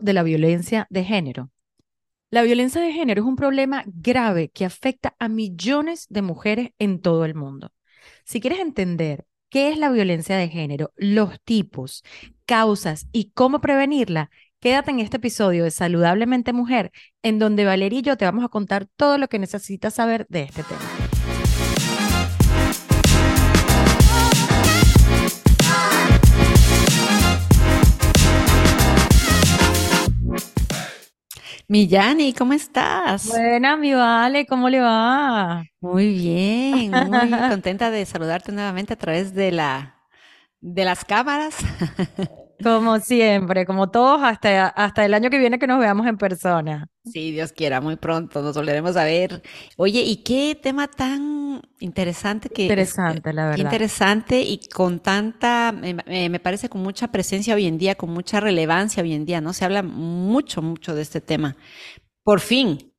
de la violencia de género? La violencia de género es un problema grave que afecta a millones de mujeres en todo el mundo. Si quieres entender qué es la violencia de género, los tipos, causas y cómo prevenirla, quédate en este episodio de Saludablemente Mujer, en donde Valeria y yo te vamos a contar todo lo que necesitas saber de este tema. Millani, ¿cómo estás? Buena, mi Vale, ¿cómo le va? Muy bien, muy contenta de saludarte nuevamente a través de la de las cámaras. Como siempre, como todos, hasta, hasta el año que viene que nos veamos en persona. Sí, Dios quiera, muy pronto nos volveremos a ver. Oye, ¿y qué tema tan interesante que... Interesante, la verdad. Interesante y con tanta, me, parece con mucha presencia hoy en día, con mucha relevancia hoy en día, ¿no? Se habla mucho, mucho de este tema. Por fin.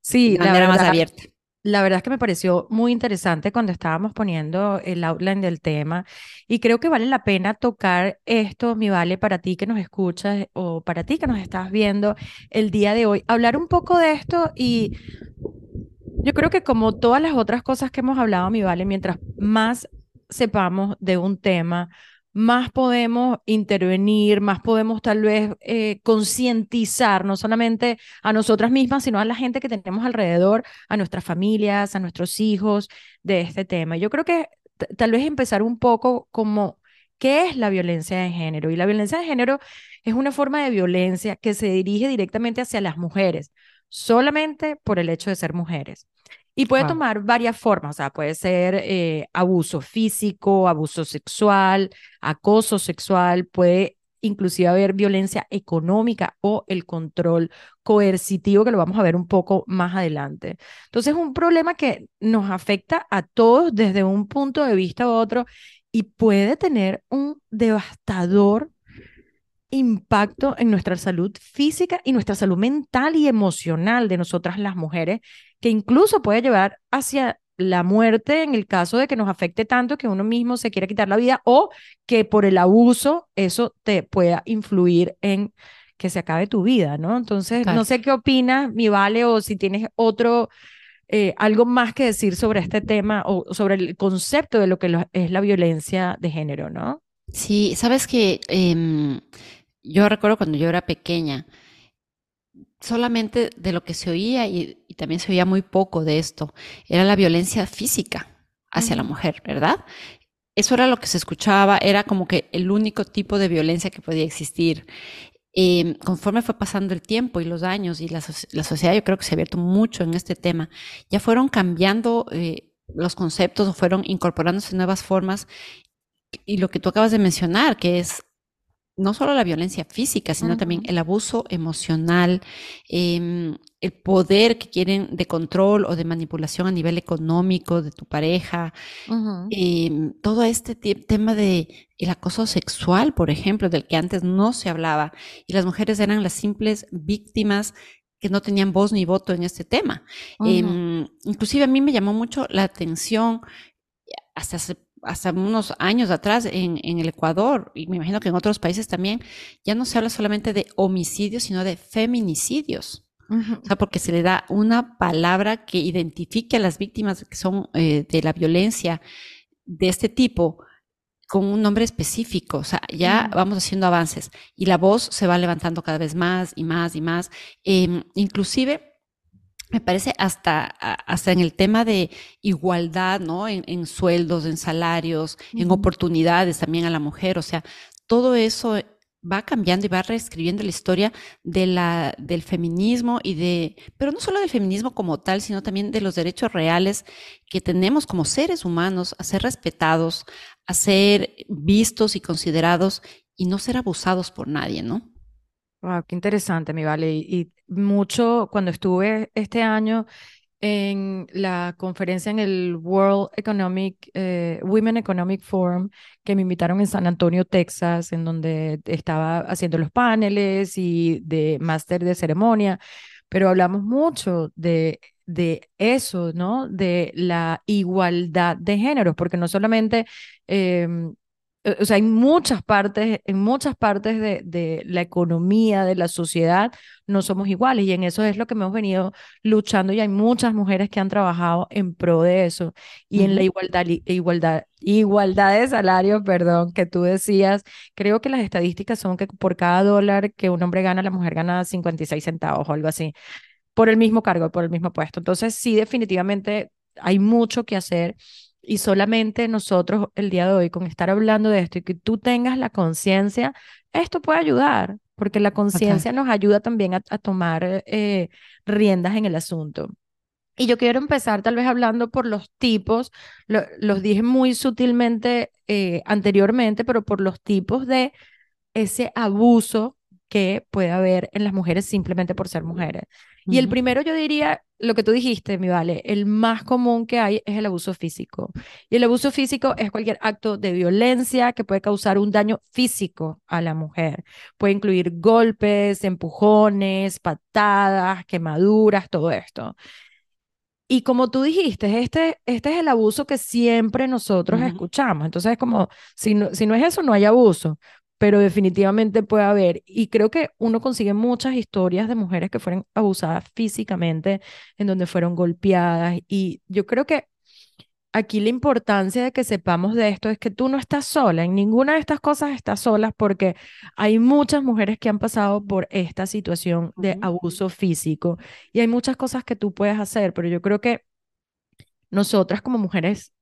Sí, de manera más abierta. La verdad es que me pareció muy interesante cuando estábamos poniendo el outline del tema y creo que vale la pena tocar esto, mi vale, para ti que nos escuchas o para ti que nos estás viendo el día de hoy, hablar un poco de esto y yo creo que como todas las otras cosas que hemos hablado, mi vale, mientras más sepamos de un tema, más podemos intervenir, más podemos tal vez eh, concientizar, no solamente a nosotras mismas, sino a la gente que tenemos alrededor, a nuestras familias, a nuestros hijos, de este tema. Yo creo que tal vez empezar un poco como, ¿qué es la violencia de género? Y la violencia de género es una forma de violencia que se dirige directamente hacia las mujeres, solamente por el hecho de ser mujeres. Y puede tomar varias formas, o sea, puede ser eh, abuso físico, abuso sexual, acoso sexual, puede inclusive haber violencia económica o el control coercitivo, que lo vamos a ver un poco más adelante. Entonces, es un problema que nos afecta a todos desde un punto de vista u otro y puede tener un devastador impacto en nuestra salud física y nuestra salud mental y emocional de nosotras las mujeres, que incluso puede llevar hacia la muerte en el caso de que nos afecte tanto que uno mismo se quiera quitar la vida o que por el abuso eso te pueda influir en que se acabe tu vida, ¿no? Entonces, no sé qué opinas, mi Vale, o si tienes otro, eh, algo más que decir sobre este tema o sobre el concepto de lo que es la violencia de género, ¿no? Sí, sabes que em, yo recuerdo cuando yo era pequeña, solamente de lo que se oía y, también se oía muy poco de esto, era la violencia física hacia la mujer, ¿verdad? Eso era lo que se escuchaba, era como que el único tipo de violencia que podía existir. Em, conforme fue pasando el tiempo y los años y la, sociedad yo creo que se ha abierto mucho en este tema, ya fueron cambiando eh, los conceptos o fueron incorporándose nuevas formas y lo que tú acabas de mencionar, que es no solo la violencia física, sino también el abuso emocional, em, el poder que quieren de control o de manipulación a nivel económico de tu pareja, em, todo este tema de el acoso sexual, por ejemplo, del que antes no se hablaba, y las mujeres eran las simples víctimas que no tenían voz ni voto en este tema. Em, inclusive a mí me llamó mucho la atención hasta hace hasta unos años atrás en, el Ecuador, y me imagino que en otros países también, ya no se habla solamente de homicidios, sino de feminicidios. O sea, porque se le da una palabra que identifique a las víctimas que son eh, de la violencia de este tipo con un nombre específico. O sea, ya vamos haciendo avances y la voz se va levantando cada vez más y más y más. Em, inclusive me parece hasta, hasta en el tema de igualdad, ¿no? En, sueldos, en salarios, en oportunidades también a la mujer. O sea, todo eso va cambiando y va reescribiendo la historia de la, del feminismo y de, pero no solo del feminismo como tal, sino también de los derechos reales que tenemos como seres humanos a ser respetados, a ser vistos y considerados y no ser abusados por nadie, ¿no? Wow, qué interesante, mi vale. Y, mucho cuando estuve este año en la conferencia en el World Economic, eh, Women Economic Forum, que me invitaron en San Antonio, Texas, en donde estaba haciendo los paneles y de máster de ceremonia, pero hablamos mucho de, de eso, ¿no? De la igualdad de géneros, porque no solamente em, o sea, en muchas partes, en muchas partes de, de, la economía, de la sociedad, no somos iguales y en eso es lo que hemos venido luchando y hay muchas mujeres que han trabajado en pro de eso y en la igualdad, igualdad, igualdad de salario, perdón, que tú decías, creo que las estadísticas son que por cada dólar que un hombre gana, la mujer gana 56 centavos o algo así, por el mismo cargo, por el mismo puesto. Entonces, sí, definitivamente hay mucho que hacer y solamente nosotros el día de hoy, con estar hablando de esto y que tú tengas la conciencia, esto puede ayudar, porque la conciencia nos ayuda también a, tomar eh, riendas en el asunto. Y yo quiero empezar tal vez hablando por los tipos, los dije muy sutilmente eh, anteriormente, pero por los tipos de ese abuso que puede haber en las mujeres simplemente por ser mujeres. Y el primero yo diría, lo que tú dijiste, mi vale, el más común que hay es el abuso físico. Y el abuso físico es cualquier acto de violencia que puede causar un daño físico a la mujer. Puede incluir golpes, empujones, patadas, quemaduras, todo esto. Y como tú dijiste, este, este es el abuso que siempre nosotros escuchamos. Entonces es como, si no, si no es eso, no hay abuso pero definitivamente puede haber. Y creo que uno consigue muchas historias de mujeres que fueron abusadas físicamente, en donde fueron golpeadas. Y yo creo que aquí la importancia de que sepamos de esto es que tú no estás sola, en ninguna de estas cosas estás sola porque hay muchas mujeres que han pasado por esta situación de abuso físico y hay muchas cosas que tú puedes hacer, pero yo creo que nosotras como mujeres,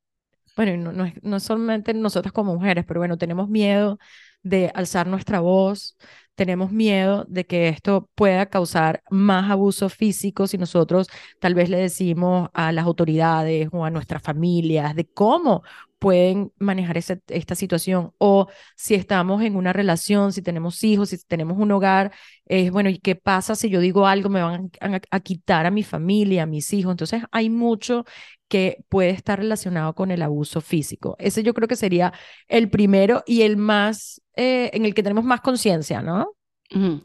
bueno, no, no, no solamente nosotras como mujeres, pero bueno, tenemos miedo de alzar nuestra voz, tenemos miedo de que esto pueda causar más abuso físico si nosotros tal vez le decimos a las autoridades o a nuestras familias de cómo pueden manejar esta situación o si estamos en una relación, si tenemos hijos, si tenemos un hogar, es bueno, ¿y qué pasa si yo digo algo? Me van a, a quitar a mi familia, a mis hijos. Entonces hay mucho que puede estar relacionado con el abuso físico. Ese yo creo que sería el primero y el más, eh, en el que tenemos más conciencia, ¿no?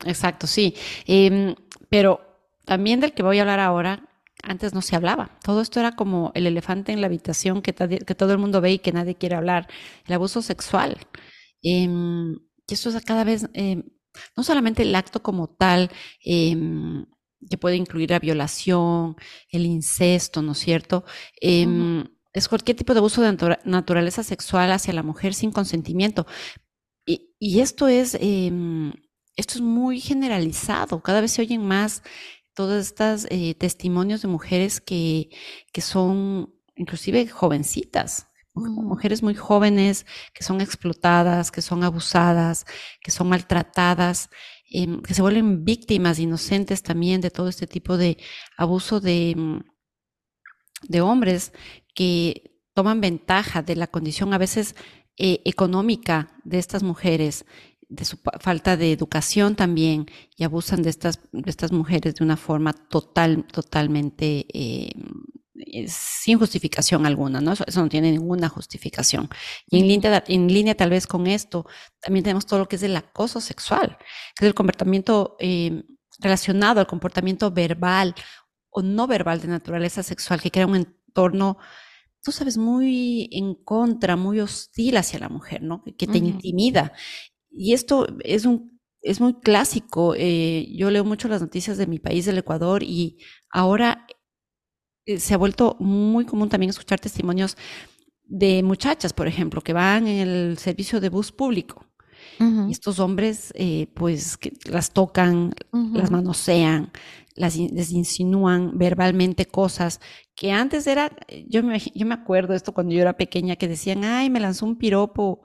exacto, sí. Em, pero también del que voy a hablar ahora, antes no se hablaba. Todo esto era como el elefante en la habitación que, que todo el mundo ve y que nadie quiere hablar. El abuso sexual. Eh, y eso es cada vez, em, no solamente el acto como tal, que puede incluir la violación, el incesto, ¿no es cierto? Em, es cualquier tipo de abuso de naturaleza sexual hacia la mujer sin consentimiento. Y, esto es, em, esto es muy generalizado. Cada vez se oyen más todos estos eh, testimonios de mujeres que, que son inclusive jovencitas, mujeres muy jóvenes que son explotadas, que son abusadas, que son maltratadas Em, que se vuelven víctimas inocentes también de todo este tipo de abuso de, mm, de hombres que toman ventaja de la condición a veces eh, económica de estas mujeres, de su falta de educación también, y abusan de estas, de estas mujeres de una forma total, totalmente eh, sin justificación alguna, ¿no? Eso, no tiene ninguna justificación. Y en línea, en línea tal vez con esto, también tenemos todo lo que es el acoso sexual, que es el comportamiento eh, relacionado al comportamiento verbal o no verbal de naturaleza sexual, que crea un entorno, tú sabes, muy en contra, muy hostil hacia la mujer, ¿no? Que te intimida. Y esto es un es muy clásico. Eh, yo leo mucho las noticias de mi país, del Ecuador, y ahora eh, se ha vuelto muy común también escuchar testimonios de muchachas, por ejemplo, que van en el servicio de bus público. Y estos hombres, eh, pues, que las tocan, las manosean, las, les insinúan verbalmente cosas que antes era, yo me, yo me acuerdo esto cuando yo era pequeña, que decían, ay, me lanzó un piropo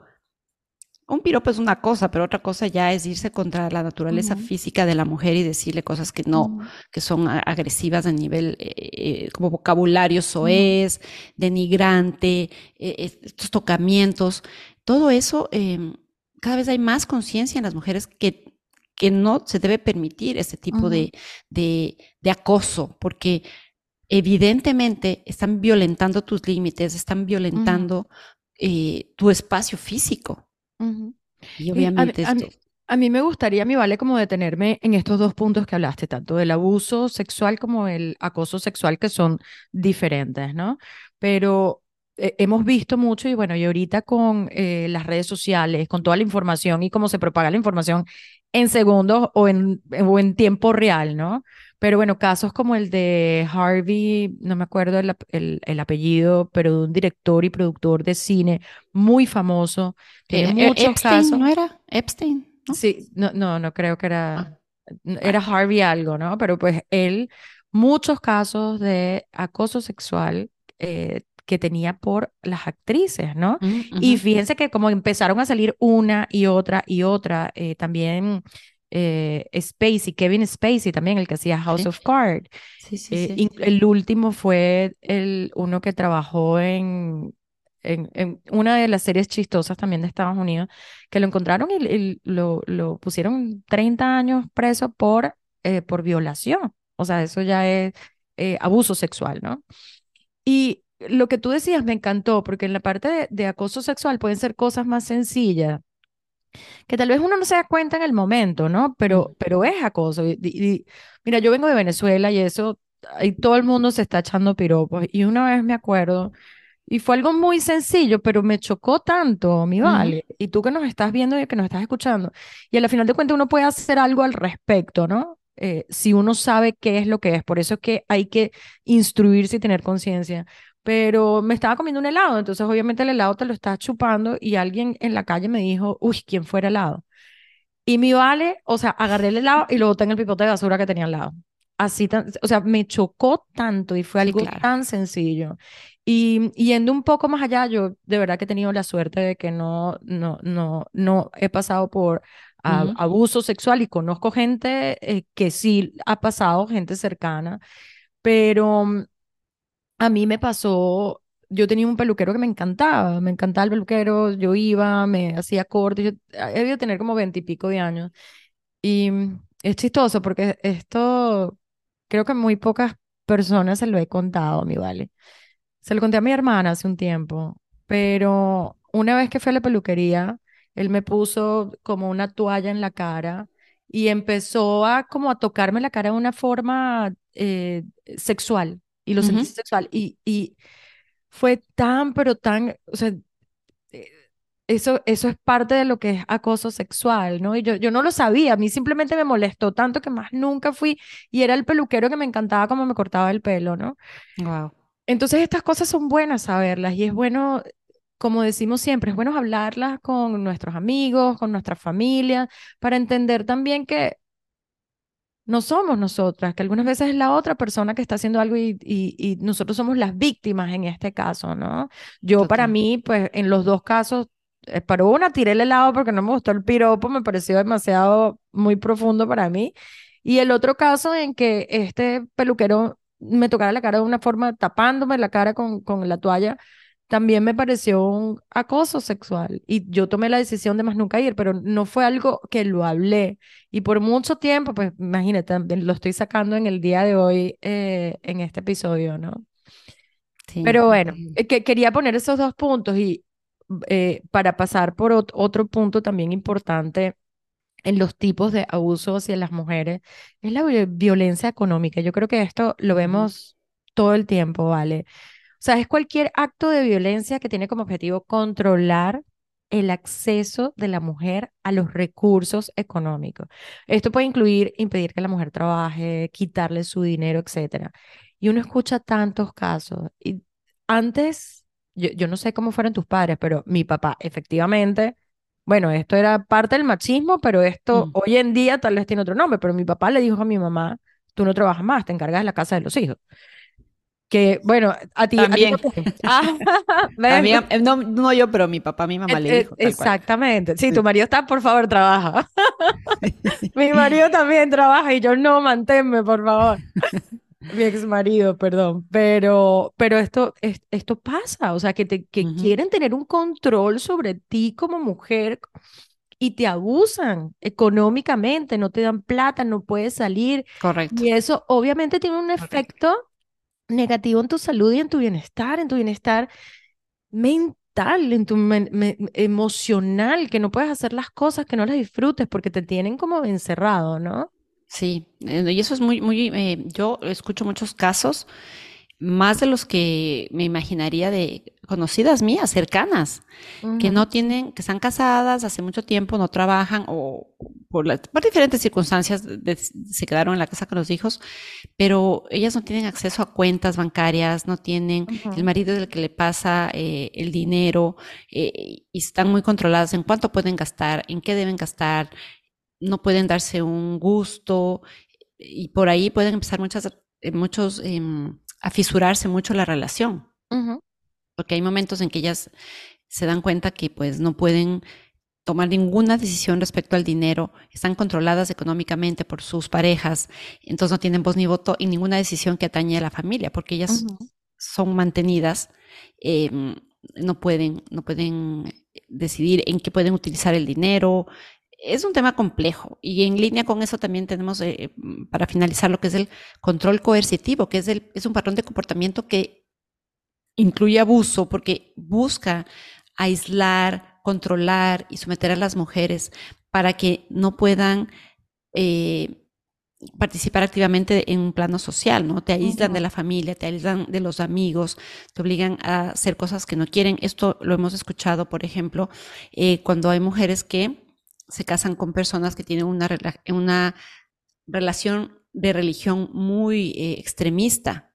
un piropo es una cosa, pero otra cosa ya es irse contra la naturaleza física de la mujer y decirle cosas que no, que son agresivas a nivel eh, eh, como vocabulario soez, denigrante, eh, estos tocamientos. Todo eso, em, cada vez hay más conciencia en las mujeres que, que no se debe permitir este tipo de, de, acoso, porque evidentemente están violentando tus límites, están violentando tu espacio físico. Y obviamente a, mí me gustaría, mi vale, como detenerme en estos dos puntos que hablaste, tanto del abuso sexual como el acoso sexual, que son diferentes, ¿no? Pero eh, hemos visto mucho y bueno, y ahorita con eh, las redes sociales, con toda la información y cómo se propaga la información en segundos o en, o en tiempo real, ¿no? Pero bueno, casos como el de Harvey, no me acuerdo el, el, el apellido, pero de un director y productor de cine muy famoso. Tiene eh, muchos Epstein, casos. ¿No era Epstein? Sí, no, no, no creo que era. Ah. Era Harvey algo, ¿no? Pero pues él, muchos casos de acoso sexual eh, que tenía por las actrices, ¿no? Mm, y fíjense que como empezaron a salir una y otra y otra, eh, también eh, Spacey, Kevin Spacey también, el que hacía House of Cards. Sí, sí, eh. El último fue el, uno que trabajó en, en, una de las series chistosas también de Estados Unidos, que lo encontraron y, lo, lo, pusieron 30 años preso por, por violación. O sea, eso ya es abuso sexual, ¿no? Y lo que tú decías me encantó, porque en la parte de, acoso sexual pueden ser cosas más sencillas, que tal vez uno no se da cuenta en el momento, ¿no? Pero, pero es acoso. Y, mira, yo vengo de Venezuela y eso, ahí todo el mundo se está echando piropos. Y una vez me acuerdo, y fue algo muy sencillo, pero me chocó tanto, mi vale. Y tú que nos estás viendo y que nos estás escuchando. Y al final de cuentas uno puede hacer algo al respecto, ¿no? Eh, si uno sabe qué es lo que es. Por eso es que hay que instruirse y tener conciencia pero me estaba comiendo un helado, entonces obviamente el helado te lo estás chupando y alguien en la calle me dijo, uy, ¿quién fuera helado? Y mi vale, o sea, agarré el helado y lo boté en el pipote de basura que tenía al lado. Así, tan, o sea, me chocó tanto y fue algo tan sencillo. Y yendo un poco más allá, yo de verdad que he tenido la suerte de que no, no, no, no he pasado por abuso sexual y conozco gente eh, que sí ha pasado, gente cercana, pero a mí me pasó, yo tenía un peluquero que me encantaba, me encantaba el peluquero, yo iba, me hacía corte, yo he debido tener como veintipico de años. Y es chistoso porque esto creo que muy pocas personas se lo he contado, mi vale. Se lo conté a mi hermana hace un tiempo, pero una vez que fui a la peluquería, él me puso como una toalla en la cara y empezó a como a tocarme la cara de una forma eh, sexual y lo sentí sexual. Y, y fue tan, pero tan, o sea, eh, eso, eso es parte de lo que es acoso sexual, ¿no? Y yo, yo no lo sabía, a mí simplemente me molestó tanto que más nunca fui, y era el peluquero que me encantaba como me cortaba el pelo, ¿no? Wow. Entonces estas cosas son buenas saberlas y es bueno, como decimos siempre, es bueno hablarlas con nuestros amigos, con nuestra familia, para entender también que no somos nosotras, que algunas veces es la otra persona que está haciendo algo y, y, nosotros somos las víctimas en este caso, ¿no? Yo para mí, pues en los dos casos, eh, para una tiré el helado porque no me gustó el piropo, me pareció demasiado muy profundo para mí. Y el otro caso en que este peluquero me tocara la cara de una forma tapándome la cara con, con la toalla, también me pareció un acoso sexual y yo tomé la decisión de más nunca ir, pero no fue algo que lo hablé. Y por mucho tiempo, pues imagínate, lo estoy sacando en el día de hoy eh, en este episodio, ¿no? Sí, pero bueno, eh, que, quería poner esos dos puntos y eh, para pasar por otro punto también importante en los tipos de abuso hacia las mujeres, es la violencia económica. Yo creo que esto lo vemos todo el tiempo, ¿vale? Sea, es cualquier acto de violencia que tiene como objetivo controlar el acceso de la mujer a los recursos económicos. Esto puede incluir impedir que la mujer trabaje, quitarle su dinero, etc. Y uno escucha tantos casos. Y antes, yo, no sé cómo fueron tus padres, pero mi papá, efectivamente, bueno, esto era parte del machismo, pero esto mm. hoy en día tal vez tiene otro nombre, pero mi papá le dijo a mi mamá, tú no trabajas más, te encargas de la casa de los hijos que bueno, a ti también. Ah, no, no, yo, pero mi papá, mi mamá le dijo. Exactamente. Sí, tu marido está, por favor, trabaja. mi marido también trabaja y yo no, manténme, por favor. mi ex marido, perdón. Pero, pero esto, esto pasa, o sea, que, te, que quieren tener un control sobre ti como mujer y te abusan económicamente, no te dan plata, no puedes salir. Correcto. Y eso obviamente tiene un efecto negativo en tu salud y en tu bienestar, en tu bienestar mental, en tu emocional, que no puedes hacer las cosas, que no las disfrutes porque te tienen como encerrado, ¿no? Sí, eh, y eso es muy, muy, eh, yo escucho muchos casos, más de los que me imaginaría de conocidas mías, cercanas, que no tienen, que están casadas hace mucho tiempo, no trabajan o por, por diferentes circunstancias se quedaron en la casa con los hijos, pero ellas no tienen acceso a cuentas bancarias, no tienen, el marido es el que le pasa eh, el dinero eh, y están muy controladas en cuánto pueden gastar, en qué deben gastar, no pueden darse un gusto y por ahí pueden empezar muchas, muchos em, a fisurarse mucho la relación porque hay momentos en que ellas se dan cuenta que pues no pueden tomar ninguna decisión respecto al dinero, están controladas económicamente por sus parejas, entonces no tienen voz ni voto y ninguna decisión que atañe a la familia, porque ellas son mantenidas, em, no pueden, no pueden decidir en qué pueden utilizar el dinero. Es un tema complejo y en línea con eso también tenemos, eh, para finalizar, lo que es el control coercitivo, que es, el, es un patrón de comportamiento que incluye abuso porque busca aislar, controlar y someter a las mujeres para que no puedan eh, participar activamente en un plano social, ¿no? Te aíslan de la familia, te aíslan de los amigos, te obligan a hacer cosas que no quieren. Esto lo hemos escuchado, por ejemplo, eh, cuando hay mujeres que se casan con personas que tienen una, una relación de religión muy eh, extremista.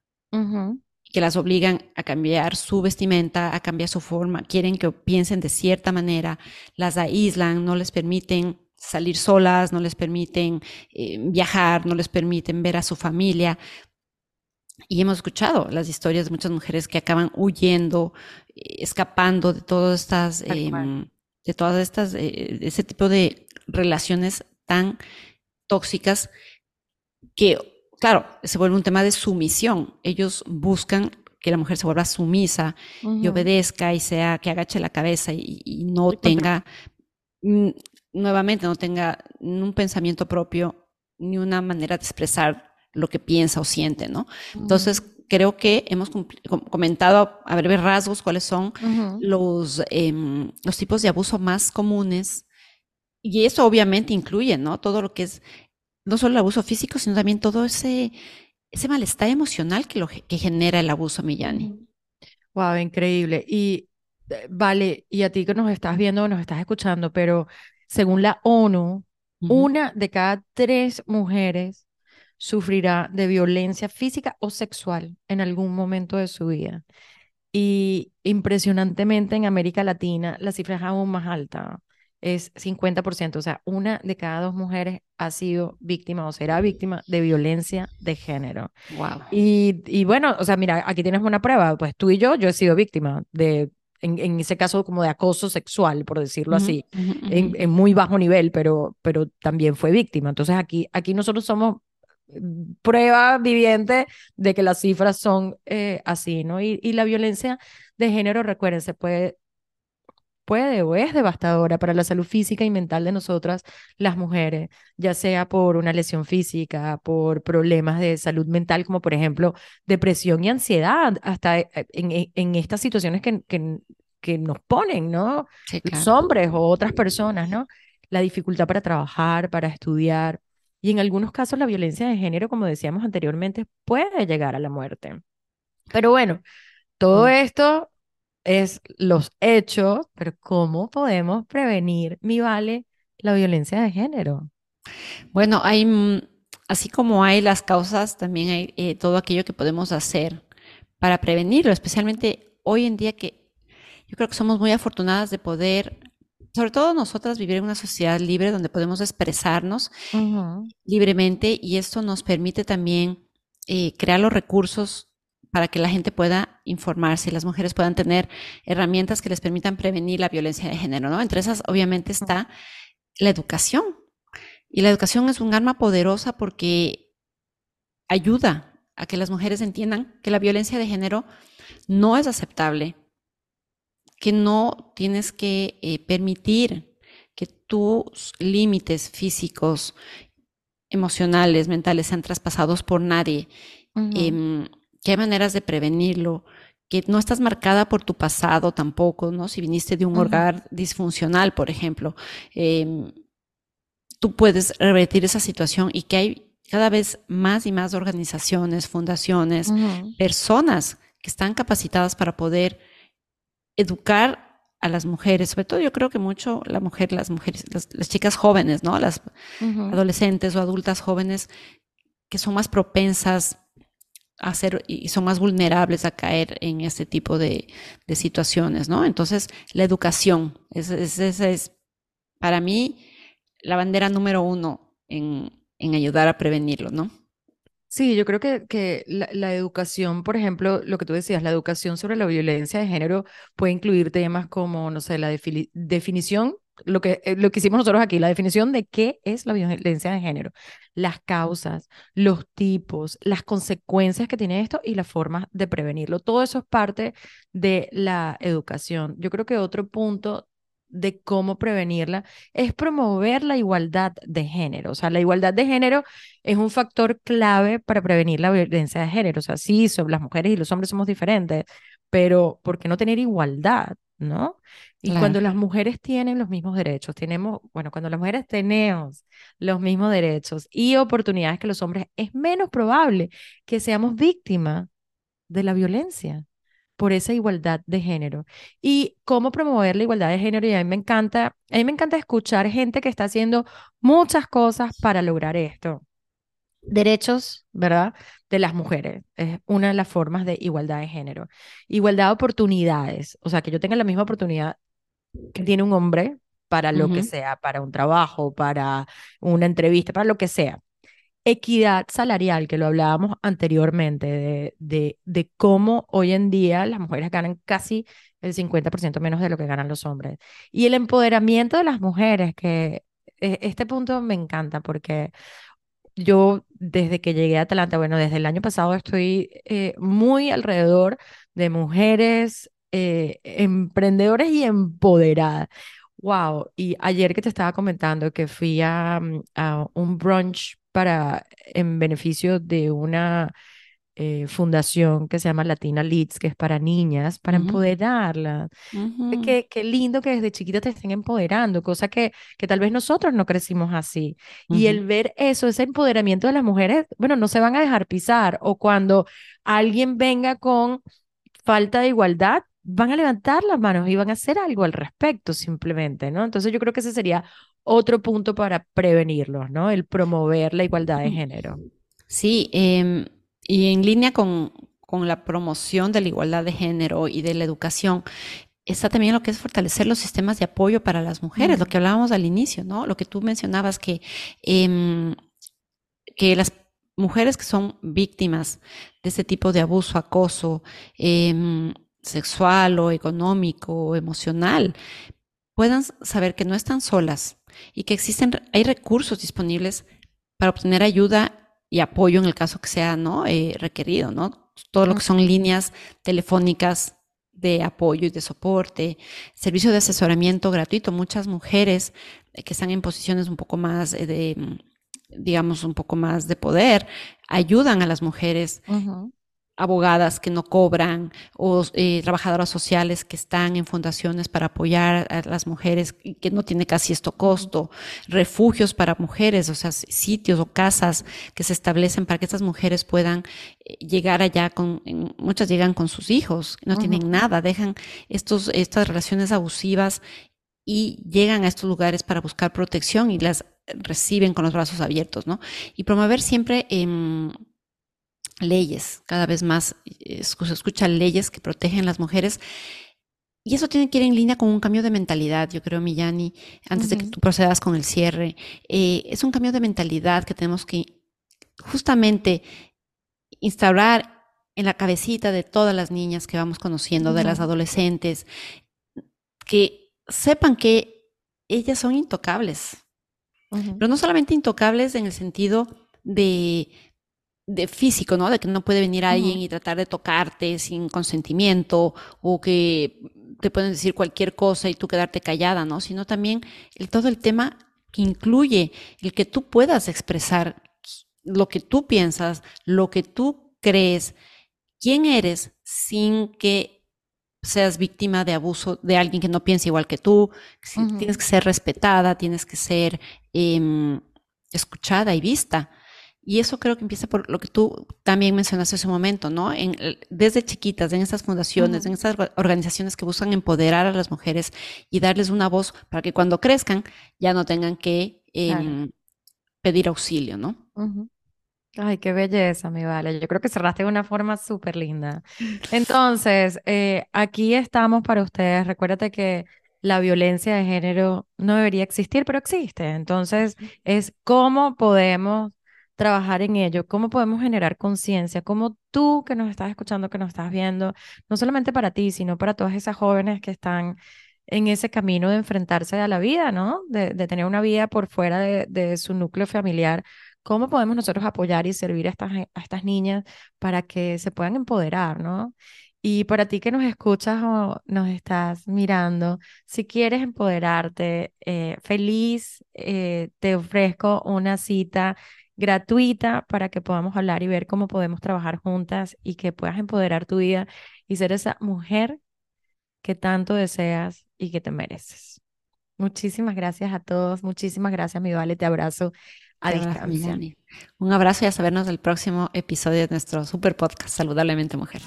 Que las obligan a cambiar su vestimenta, a cambiar su forma, quieren que piensen de cierta manera, las aíslan, no les permiten salir solas, no les permiten eh, viajar, no les permiten ver a su familia. Y hemos escuchado las historias de muchas mujeres que acaban huyendo, eh, escapando de todas estas, de todas estas, eh, ese tipo de relaciones tan tóxicas que claro, se vuelve un tema de sumisión. Ellos buscan que la mujer se vuelva sumisa y obedezca y sea que agache la cabeza y, no tenga, nuevamente, no tenga un pensamiento propio ni una manera de expresar lo que piensa o siente, ¿no? Entonces, creo que hemos comentado a breves rasgos cuáles son los, em, los tipos de abuso más comunes. Y eso obviamente incluye, ¿no? Todo lo que es no solo el abuso físico, sino también todo ese, ese malestar emocional que, lo, que genera el abuso, Millani. Wow, increíble. Y eh, vale, y a ti que nos estás viendo, nos estás escuchando, pero según la ONU, una de cada tres mujeres sufrirá de violencia física o sexual en algún momento de su vida. Y impresionantemente en América Latina la cifra es aún más alta es 50%, o sea, una de cada dos mujeres ha sido víctima o será víctima de violencia de género. Wow. Y, y bueno, o sea, mira, aquí tienes una prueba, pues tú y yo, yo he sido víctima de, en, en ese caso, como de acoso sexual, por decirlo así, En, en, muy bajo nivel, pero, pero también fue víctima. Entonces aquí, aquí nosotros somos prueba viviente de que las cifras son eh, así, ¿no? Y, y la violencia de género, recuerden, se puede puede o es devastadora para la salud física y mental de nosotras, las mujeres, ya sea por una lesión física, por problemas de salud mental, como por ejemplo depresión y ansiedad, hasta eh, en, en estas situaciones que, que, que, nos ponen, ¿no? Los hombres o otras personas, ¿no? La dificultad para trabajar, para estudiar. Y en algunos casos la violencia de género, como decíamos anteriormente, puede llegar a la muerte. Pero bueno, todo esto es los hechos, pero ¿cómo podemos prevenir, mi vale, la violencia de género? Bueno, hay, mm, así como hay las causas, también hay eh, todo aquello que podemos hacer para prevenirlo, especialmente hoy en día que yo creo que somos muy afortunadas de poder, sobre todo nosotras, vivir en una sociedad libre donde podemos expresarnos libremente y esto nos permite también eh, crear los recursos para que la gente pueda informarse y las mujeres puedan tener herramientas que les permitan prevenir la violencia de género, ¿no? Entre esas, obviamente, está la educación. Y la educación es un arma poderosa porque ayuda a que las mujeres entiendan que la violencia de género no es aceptable, que no tienes que eh, permitir que tus límites físicos, emocionales, mentales sean traspasados por nadie. Que hay maneras de prevenirlo, que no estás marcada por tu pasado tampoco, ¿no? Si viniste de un hogar disfuncional, por ejemplo, em, tú puedes revertir esa situación y que hay cada vez más y más organizaciones, fundaciones, personas que están capacitadas para poder educar a las mujeres, sobre todo yo creo que mucho la mujer, las mujeres, las, chicas jóvenes, ¿no? Las adolescentes o adultas jóvenes que son más propensas a ser y son más vulnerables a caer en este tipo de, situaciones, ¿no? Entonces, la educación, esa es, para mí la bandera número uno en, en ayudar a prevenirlo, ¿no? Sí, yo creo que, que la, educación, por ejemplo, lo que tú decías, la educación sobre la violencia de género puede incluir temas como, no sé, la definición, lo que, eh, lo que hicimos nosotros aquí, la definición de qué es la violencia de género, las causas, los tipos, las consecuencias que tiene esto y las formas de prevenirlo. Todo eso es parte de la educación. Yo creo que otro punto de cómo prevenirla es promover la igualdad de género. O sea, la igualdad de género es un factor clave para prevenir la violencia de género. O sea, sí, las mujeres y los hombres somos diferentes, pero ¿por qué no tener igualdad? ¿No? Y cuando las mujeres tienen los mismos derechos, tenemos, bueno, cuando las mujeres tenemos los mismos derechos y oportunidades que los hombres, es menos probable que seamos víctimas de la violencia por esa igualdad de género. Y cómo promover la igualdad de género, y a mí me encanta, a mí me encanta escuchar gente que está haciendo muchas cosas para lograr esto. Derechos, ¿verdad? De las mujeres. Es una de las formas de igualdad de género. Igualdad de oportunidades. O sea, que yo tenga la misma oportunidad que tiene un hombre para lo que sea, para un trabajo, para una entrevista, para lo que sea equidad salarial, que lo hablábamos anteriormente, de, de, de, cómo hoy en día las mujeres ganan casi el 50% menos de lo que ganan los hombres. Y el empoderamiento de las mujeres, que e, este punto me encanta porque yo desde que llegué a Atlanta, bueno, desde el año pasado estoy eh, muy alrededor de mujeres eh, emprendedoras y empoderadas. Wow, y ayer que te estaba comentando que fui a, mm, a un brunch para, en beneficio de una eh, fundación que se llama Latina Leads, que es para niñas, para empoderarlas. qué, qué, lindo que desde chiquita te estén empoderando, cosa que, que tal vez nosotros no crecimos así. Y el ver eso, ese empoderamiento de las mujeres, bueno, no se van a dejar pisar. O cuando alguien venga con falta de igualdad, van a levantar las manos y van a hacer algo al respecto simplemente, ¿no? Entonces yo creo que ese sería otro punto para prevenirlos, ¿no? El promover la igualdad de género. Sí, em, y en línea con, con la promoción de la igualdad de género y de la educación, está también lo que es fortalecer los sistemas de apoyo para las mujeres, lo que hablábamos al inicio, ¿no? Lo que tú mencionabas que, eh, que las mujeres que son víctimas de este tipo de abuso, acoso eh, sexual o económico o emocional, puedan saber que no están solas, y que existen, hay recursos disponibles para obtener ayuda y apoyo en el caso que sea ¿no? Eh, requerido, ¿no? Todo lo que son líneas telefónicas de apoyo y de soporte, servicio de asesoramiento gratuito. Muchas mujeres eh, que están en posiciones un poco más eh, de, digamos, un poco más de poder, ayudan a las mujeres abogadas que no cobran o eh, trabajadoras sociales que están en fundaciones para apoyar a las mujeres que no tiene casi esto costo, refugios para mujeres, o sea, sitios o casas que se establecen para que estas mujeres puedan eh, llegar allá con, muchas llegan con sus hijos, no tienen nada, dejan estos, estas relaciones abusivas y llegan a estos lugares para buscar protección y las reciben con los brazos abiertos, ¿no? Y promover siempre eh, leyes, cada vez más eh, se escuchan leyes que protegen a las mujeres. Y eso tiene que ir en línea con un cambio de mentalidad, yo creo, Millani, antes de que tú procedas con el cierre. Eh, es un cambio de mentalidad que tenemos que justamente instaurar en la cabecita de todas las niñas que vamos conociendo, de las adolescentes, que sepan que ellas son intocables. Pero no solamente intocables en el sentido de de físico, ¿no? De que no puede venir alguien y tratar de tocarte sin consentimiento o que te pueden decir cualquier cosa y tú quedarte callada, ¿no? Sino también el, todo el tema que incluye el que tú puedas expresar lo que tú piensas, lo que tú crees, quién eres sin que seas víctima de abuso de alguien que no piensa igual que tú. Tienes que ser respetada, tienes que ser em, escuchada y vista. Y eso creo que empieza por lo que tú también mencionaste hace un momento, ¿no? En, desde chiquitas, en estas fundaciones, en estas organizaciones que buscan empoderar a las mujeres y darles una voz para que cuando crezcan ya no tengan que em, pedir auxilio, ¿no? Ay, qué belleza, mi vale. Yo creo que cerraste de una forma súper linda. Entonces, eh, aquí estamos para ustedes. Recuérdate que la violencia de género no debería existir, pero existe. Entonces, es cómo podemos trabajar en ello, cómo podemos generar conciencia, cómo tú que nos estás escuchando, que nos estás viendo, no solamente para ti, sino para todas esas jóvenes que están en ese camino de enfrentarse a la vida, ¿no? De, tener una vida por fuera de, de, su núcleo familiar. ¿Cómo podemos nosotros apoyar y servir a estas, a estas niñas para que se puedan empoderar, ¿no? Y para ti que nos escuchas o nos estás mirando, si quieres empoderarte, eh, feliz, eh, te ofrezco una cita gratuita para que podamos hablar y ver cómo podemos trabajar juntas y que puedas empoderar tu vida y ser esa mujer que tanto deseas y que te mereces. Muchísimas gracias a todos, muchísimas gracias, mi Vale, te abrazo a distancia. Un abrazo y a sabernos del próximo episodio de nuestro super podcast Saludablemente Mujer.